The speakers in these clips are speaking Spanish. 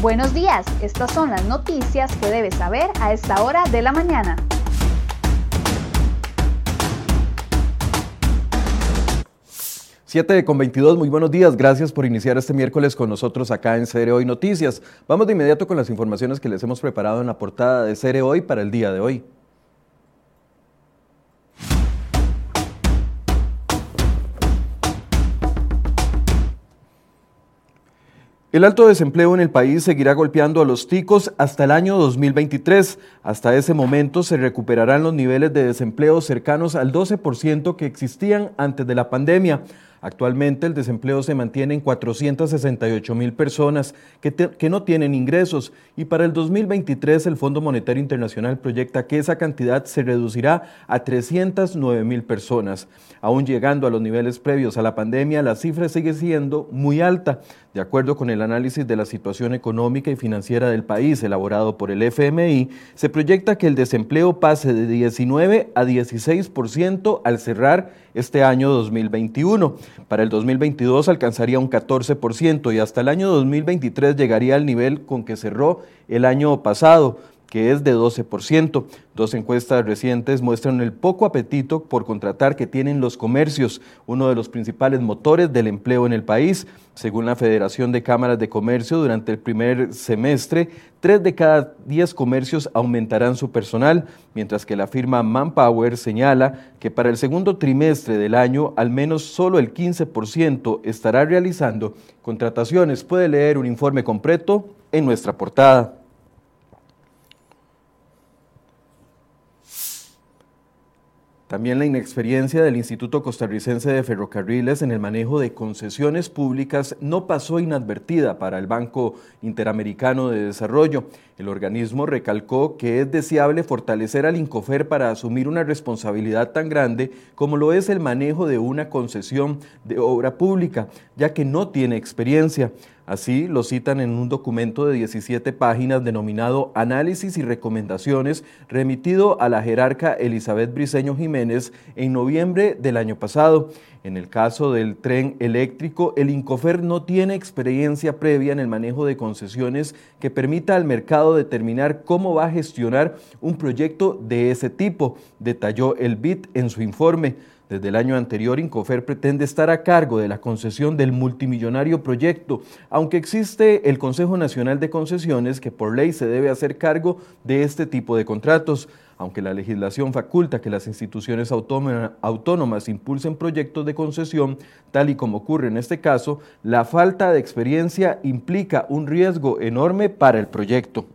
Buenos días, estas son las noticias que debes saber a esta hora de la mañana. Siete con 22, muy buenos días. Gracias por iniciar este miércoles con nosotros acá en Cere Hoy Noticias. Vamos de inmediato con las informaciones que les hemos preparado en la portada de Cere Hoy para el día de hoy. El alto desempleo en el país seguirá golpeando a los ticos hasta el año 2023. Hasta ese momento se recuperarán los niveles de desempleo cercanos al 12% que existían antes de la pandemia. Actualmente el desempleo se mantiene en 468 mil personas que, que, no tienen ingresos y para el 2023 el Fondo Monetario Internacional proyecta que esa cantidad se reducirá a 309 mil personas. Aún llegando a los niveles previos a la pandemia, la cifra sigue siendo muy alta. De acuerdo con el análisis de la situación económica y financiera del país elaborado por el FMI, se proyecta que el desempleo pase de 19 a 16% al cerrar este año 2021. Para el 2022 alcanzaría un 14% y hasta el año 2023 llegaría al nivel con que cerró el año pasado que es de 12%. Dos encuestas recientes muestran el poco apetito por contratar que tienen los comercios, uno de los principales motores del empleo en el país. Según la Federación de Cámaras de Comercio, durante el primer semestre, tres de cada diez comercios aumentarán su personal, mientras que la firma Manpower señala que para el segundo trimestre del año, al menos solo el 15% estará realizando contrataciones. Puede leer un informe completo en nuestra portada. También la inexperiencia del Instituto Costarricense de Ferrocarriles en el manejo de concesiones públicas no pasó inadvertida para el Banco Interamericano de Desarrollo. El organismo recalcó que es deseable fortalecer al INCOFER para asumir una responsabilidad tan grande como lo es el manejo de una concesión de obra pública, ya que no tiene experiencia. Así lo citan en un documento de 17 páginas denominado Análisis y Recomendaciones, remitido a la jerarca Elizabeth Briceño Jiménez en noviembre del año pasado. En el caso del tren eléctrico, el Incofer no tiene experiencia previa en el manejo de concesiones que permita al mercado determinar cómo va a gestionar un proyecto de ese tipo, detalló el BIT en su informe. Desde el año anterior, Incofer pretende estar a cargo de la concesión del multimillonario proyecto, aunque existe el Consejo Nacional de Concesiones que por ley se debe hacer cargo de este tipo de contratos. Aunque la legislación faculta que las instituciones autónomas impulsen proyectos de concesión, tal y como ocurre en este caso, la falta de experiencia implica un riesgo enorme para el proyecto.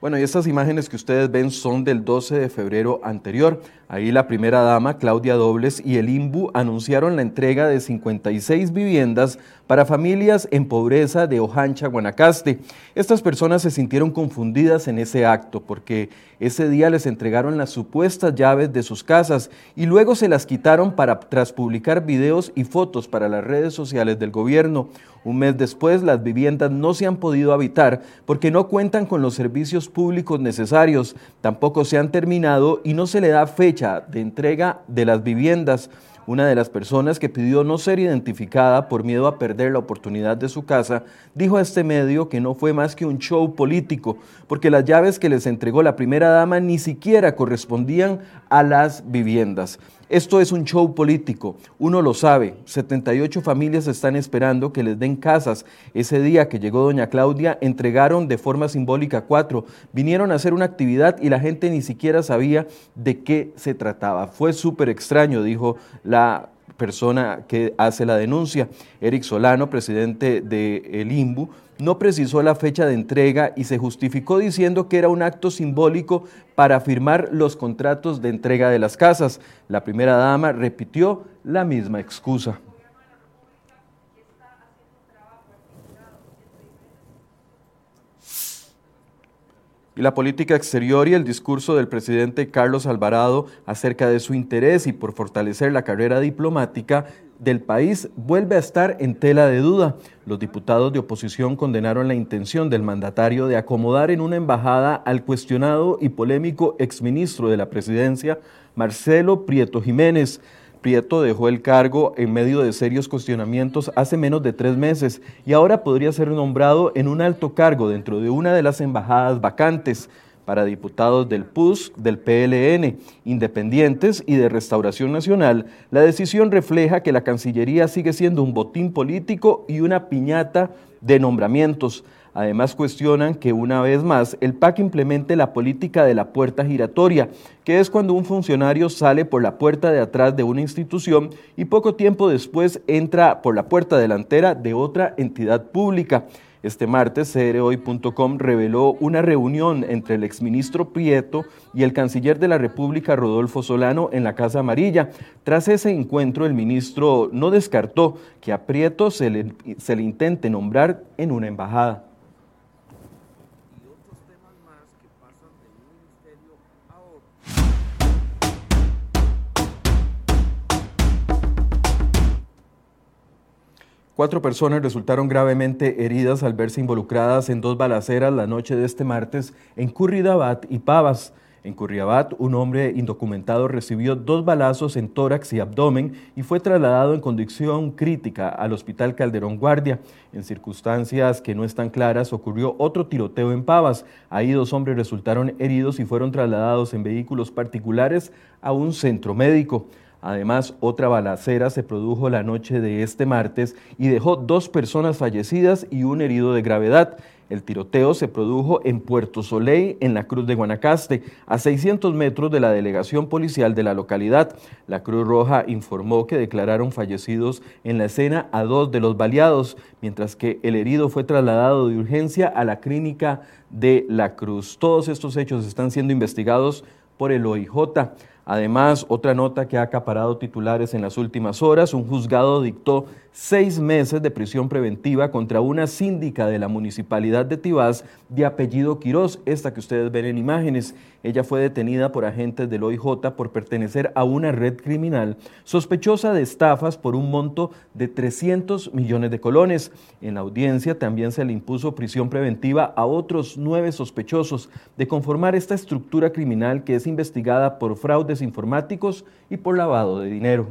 Bueno, y estas imágenes que ustedes ven son del 12 de febrero anterior. Ahí la primera dama, Claudia Dobles, y el IMBU anunciaron la entrega de 56 viviendas para familias en pobreza de Ojancha, Guanacaste. Estas personas se sintieron confundidas en ese acto porque ese día les entregaron las supuestas llaves de sus casas y luego se las quitaron para tras publicar videos y fotos para las redes sociales del gobierno. Un mes después, las viviendas no se han podido habitar porque no cuentan con los servicios públicos necesarios, tampoco se han terminado y no se le da fecha de entrega de las viviendas. Una de las personas que pidió no ser identificada por miedo a perder la oportunidad de su casa, dijo a este medio que no fue más que un show político, porque las llaves que les entregó la primera dama ni siquiera correspondían a las viviendas. Esto es un show político, uno lo sabe. 78 familias están esperando que les den casas. Ese día que llegó doña Claudia, entregaron de forma simbólica cuatro. Vinieron a hacer una actividad y la gente ni siquiera sabía de qué se trataba. Fue súper extraño, dijo la persona que hace la denuncia. Eric Solano, presidente de el IMBU, no precisó la fecha de entrega y se justificó diciendo que era un acto simbólico para firmar los contratos de entrega de las casas. La primera dama repitió la misma excusa. La política exterior y el discurso del presidente Carlos Alvarado acerca de su interés y por fortalecer la carrera diplomática del país vuelve a estar en tela de duda. Los diputados de oposición condenaron la intención del mandatario de acomodar en una embajada al cuestionado y polémico exministro de la presidencia, Marcelo Prieto Jiménez. Prieto dejó el cargo en medio de serios cuestionamientos hace menos de tres meses y ahora podría ser nombrado en un alto cargo dentro de una de las embajadas vacantes para diputados del PUS, del PLN, independientes y de Restauración Nacional, la decisión refleja que la Cancillería sigue siendo un botín político y una piñata de nombramientos. Además cuestionan que una vez más el PAC implemente la política de la puerta giratoria, que es cuando un funcionario sale por la puerta de atrás de una institución y poco tiempo después entra por la puerta delantera de otra entidad pública. Este martes, CROI.com reveló una reunión entre el exministro Prieto y el canciller de la República, Rodolfo Solano, en la Casa Amarilla. Tras ese encuentro, el ministro no descartó que a Prieto se le, se le intente nombrar en una embajada. Cuatro personas resultaron gravemente heridas al verse involucradas en dos balaceras la noche de este martes en Curridabat y Pavas. En Curridabat, un hombre indocumentado recibió dos balazos en tórax y abdomen y fue trasladado en condición crítica al Hospital Calderón Guardia. En circunstancias que no están claras, ocurrió otro tiroteo en Pavas. Ahí dos hombres resultaron heridos y fueron trasladados en vehículos particulares a un centro médico. Además, otra balacera se produjo la noche de este martes y dejó dos personas fallecidas y un herido de gravedad. El tiroteo se produjo en Puerto Soleil, en la Cruz de Guanacaste, a 600 metros de la delegación policial de la localidad. La Cruz Roja informó que declararon fallecidos en la escena a dos de los baleados, mientras que el herido fue trasladado de urgencia a la clínica de la Cruz. Todos estos hechos están siendo investigados por el OIJ. Además, otra nota que ha acaparado titulares en las últimas horas, un juzgado dictó seis meses de prisión preventiva contra una síndica de la municipalidad de Tibás de apellido Quirós, esta que ustedes ven en imágenes. Ella fue detenida por agentes del OIJ por pertenecer a una red criminal sospechosa de estafas por un monto de 300 millones de colones. En la audiencia también se le impuso prisión preventiva a otros nueve sospechosos de conformar esta estructura criminal que es investigada por fraudes informáticos y por lavado de dinero.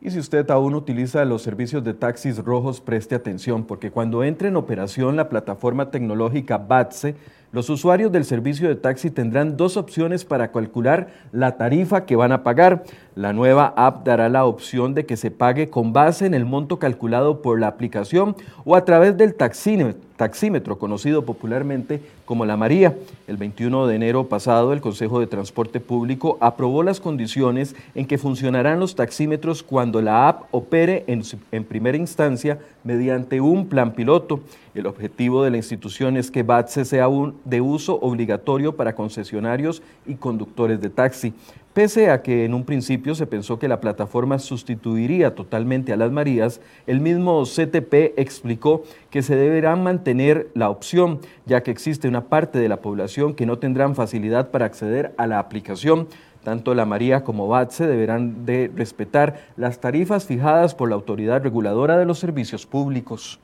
Y si usted aún utiliza los servicios de taxis rojos, preste atención, porque cuando entre en operación la plataforma tecnológica BATSE, los usuarios del servicio de taxi tendrán dos opciones para calcular la tarifa que van a pagar. La nueva app dará la opción de que se pague con base en el monto calculado por la aplicación o a través del taxímetro, conocido popularmente como la María. El 21 de enero pasado, el Consejo de Transporte Público aprobó las condiciones en que funcionarán los taxímetros cuando la app opere en, primera instancia mediante un plan piloto. El objetivo de la institución es que BATSE sea un, de uso obligatorio para concesionarios y conductores de taxi. Pese a que en un principio se pensó que la plataforma sustituiría totalmente a las Marías, el mismo CTP explicó que se deberá mantener la opción, ya que existe una parte de la población que no tendrán facilidad para acceder a la aplicación. Tanto la María como BATSE deberán de respetar las tarifas fijadas por la Autoridad Reguladora de los Servicios Públicos.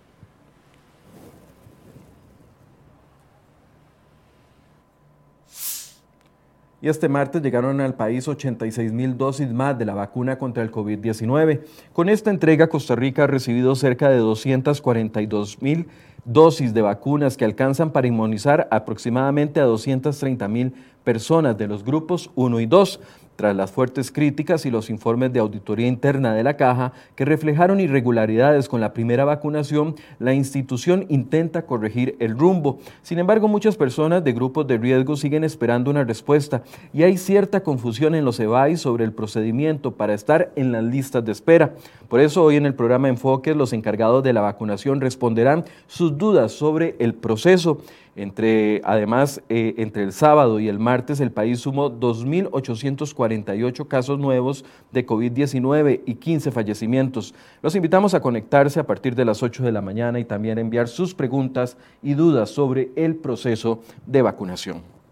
Y este martes llegaron al país 86 mil dosis más de la vacuna contra el COVID-19. Con esta entrega, Costa Rica ha recibido cerca de 242 mil dosis de vacunas que alcanzan para inmunizar aproximadamente a 230 mil personas de los grupos 1 y 2 tras las fuertes críticas y los informes de auditoría interna de la caja que reflejaron irregularidades con la primera vacunación, la institución intenta corregir el rumbo. Sin embargo, muchas personas de grupos de riesgo siguen esperando una respuesta y hay cierta confusión en los EBAI sobre el procedimiento para estar en las listas de espera. Por eso hoy en el programa Enfoques los encargados de la vacunación responderán sus dudas sobre el proceso. Entre, además, eh, entre el sábado y el martes, el país sumó 2.848 casos nuevos de COVID-19 y 15 fallecimientos. Los invitamos a conectarse a partir de las 8 de la mañana y también a enviar sus preguntas y dudas sobre el proceso de vacunación.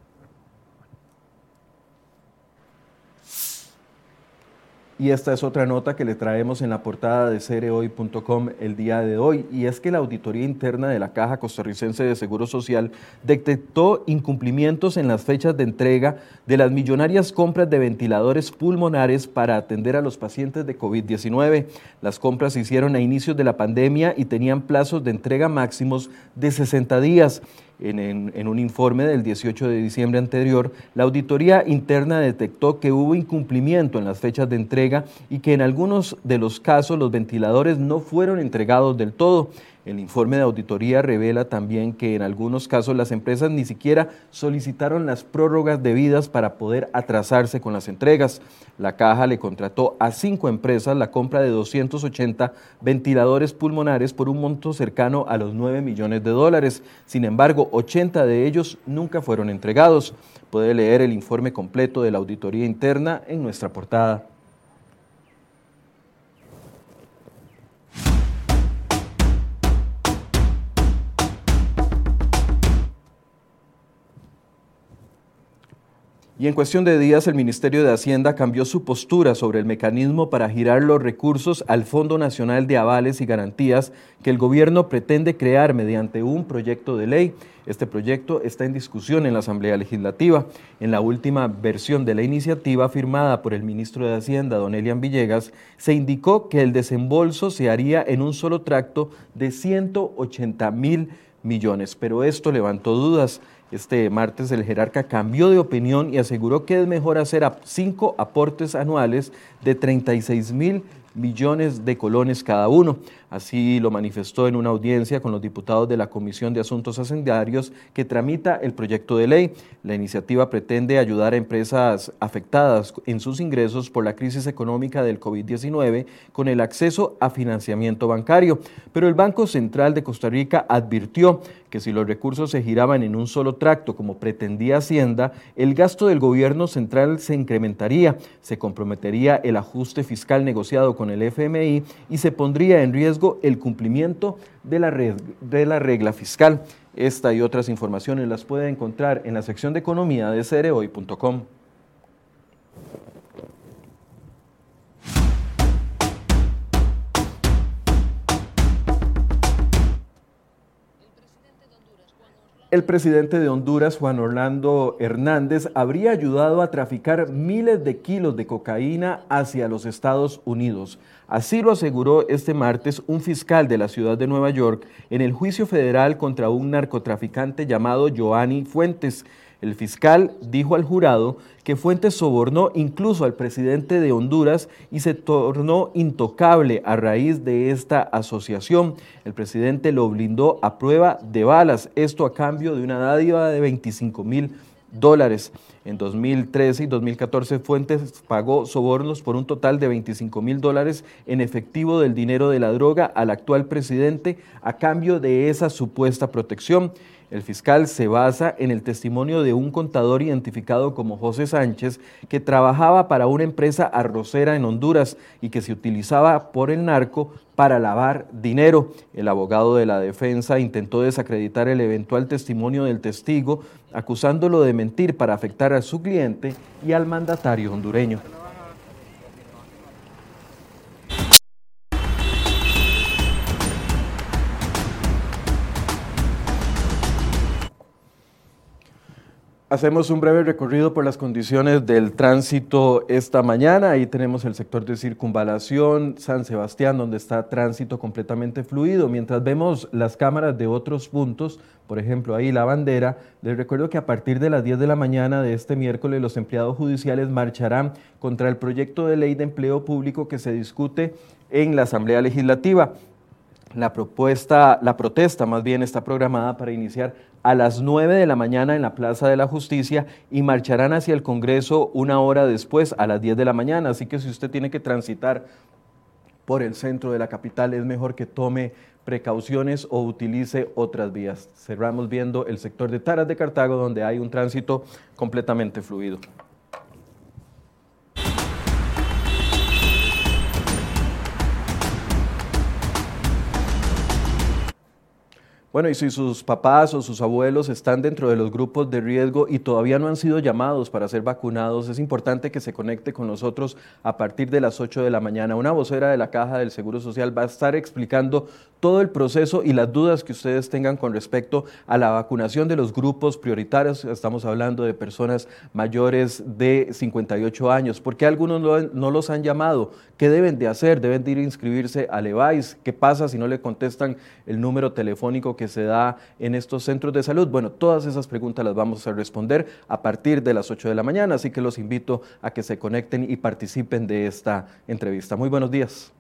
Y esta es otra nota que le traemos en la portada de cerehoy.com el día de hoy, y es que la auditoría interna de la Caja Costarricense de Seguro Social detectó incumplimientos en las fechas de entrega de las millonarias compras de ventiladores pulmonares para atender a los pacientes de COVID-19. Las compras se hicieron a inicios de la pandemia y tenían plazos de entrega máximos de 60 días. En, un informe del 18 de diciembre anterior, la auditoría interna detectó que hubo incumplimiento en las fechas de entrega y que en algunos de los casos los ventiladores no fueron entregados del todo. El informe de auditoría revela también que en algunos casos las empresas ni siquiera solicitaron las prórrogas debidas para poder atrasarse con las entregas. La caja le contrató a cinco empresas la compra de 280 ventiladores pulmonares por un monto cercano a los 9 millones de dólares. Sin embargo, 80 de ellos nunca fueron entregados. Puede leer el informe completo de la auditoría interna en nuestra portada. Y en cuestión de días, el Ministerio de Hacienda cambió su postura sobre el mecanismo para girar los recursos al Fondo Nacional de Avales y Garantías que el gobierno pretende crear mediante un proyecto de ley. Este proyecto está en discusión en la Asamblea Legislativa. En la última versión de la iniciativa firmada por el ministro de Hacienda, don Elian Villegas, se indicó que el desembolso se haría en un solo tracto de 180 mil millones, pero esto levantó dudas. Este martes el jerarca cambió de opinión y aseguró que es mejor hacer cinco aportes anuales de 36 mil millones de colones cada uno. Así lo manifestó en una audiencia con los diputados de la Comisión de Asuntos Hacendarios que tramita el proyecto de ley. La iniciativa pretende ayudar a empresas afectadas en sus ingresos por la crisis económica del COVID-19 con el acceso a financiamiento bancario. Pero el Banco Central de Costa Rica advirtió que si los recursos se giraban en un solo tracto, como pretendía Hacienda, el gasto del gobierno central se incrementaría, se comprometería el ajuste fiscal negociado con el FMI y se pondría en riesgo el cumplimiento de la, regla fiscal. Esta y otras informaciones las puede encontrar en la sección de economía de cereoy.com. El presidente de Honduras, Juan Orlando Hernández, habría ayudado a traficar miles de kilos de cocaína hacia los Estados Unidos. Así lo aseguró este martes un fiscal de la ciudad de Nueva York en el juicio federal contra un narcotraficante llamado Joanny Fuentes. El fiscal dijo al jurado que Fuentes sobornó incluso al presidente de Honduras y se tornó intocable a raíz de esta asociación. El presidente lo blindó a prueba de balas, esto a cambio de una dádiva de 25 mil dólares. En 2013 y 2014 Fuentes pagó sobornos por un total de 25 mil dólares en efectivo del dinero de la droga al actual presidente a cambio de esa supuesta protección. El fiscal se basa en el testimonio de un contador identificado como José Sánchez, que trabajaba para una empresa arrocera en Honduras y que se utilizaba por el narco para lavar dinero. El abogado de la defensa intentó desacreditar el eventual testimonio del testigo, acusándolo de mentir para afectar a su cliente y al mandatario hondureño. Hacemos un breve recorrido por las condiciones del tránsito esta mañana. Ahí tenemos el sector de circunvalación, San Sebastián, donde está tránsito completamente fluido. Mientras vemos las cámaras de otros puntos, por ejemplo, ahí la bandera, les recuerdo que a partir de las 10 de la mañana de este miércoles los empleados judiciales marcharán contra el proyecto de ley de empleo público que se discute en la Asamblea Legislativa. La propuesta, la protesta más bien está programada para iniciar a las 9 de la mañana en la Plaza de la Justicia y marcharán hacia el Congreso una hora después, a las 10 de la mañana. Así que si usted tiene que transitar por el centro de la capital, es mejor que tome precauciones o utilice otras vías. Cerramos viendo el sector de Taras de Cartago, donde hay un tránsito completamente fluido. Bueno, y si sus papás o sus abuelos están dentro de los grupos de riesgo y todavía no han sido llamados para ser vacunados, es importante que se conecte con nosotros a partir de las 8 de la mañana. Una vocera de la Caja del Seguro Social va a estar explicando todo el proceso y las dudas que ustedes tengan con respecto a la vacunación de los grupos prioritarios. Estamos hablando de personas mayores de 58 años. ¿Por qué algunos no, los han llamado? ¿Qué deben de hacer? ¿Deben de ir a inscribirse al EVAIS? ¿Qué pasa si no le contestan el número telefónico que se da en estos centros de salud? Bueno, todas esas preguntas las vamos a responder a partir de las 8 de la mañana, así que los invito a que se conecten y participen de esta entrevista. Muy buenos días.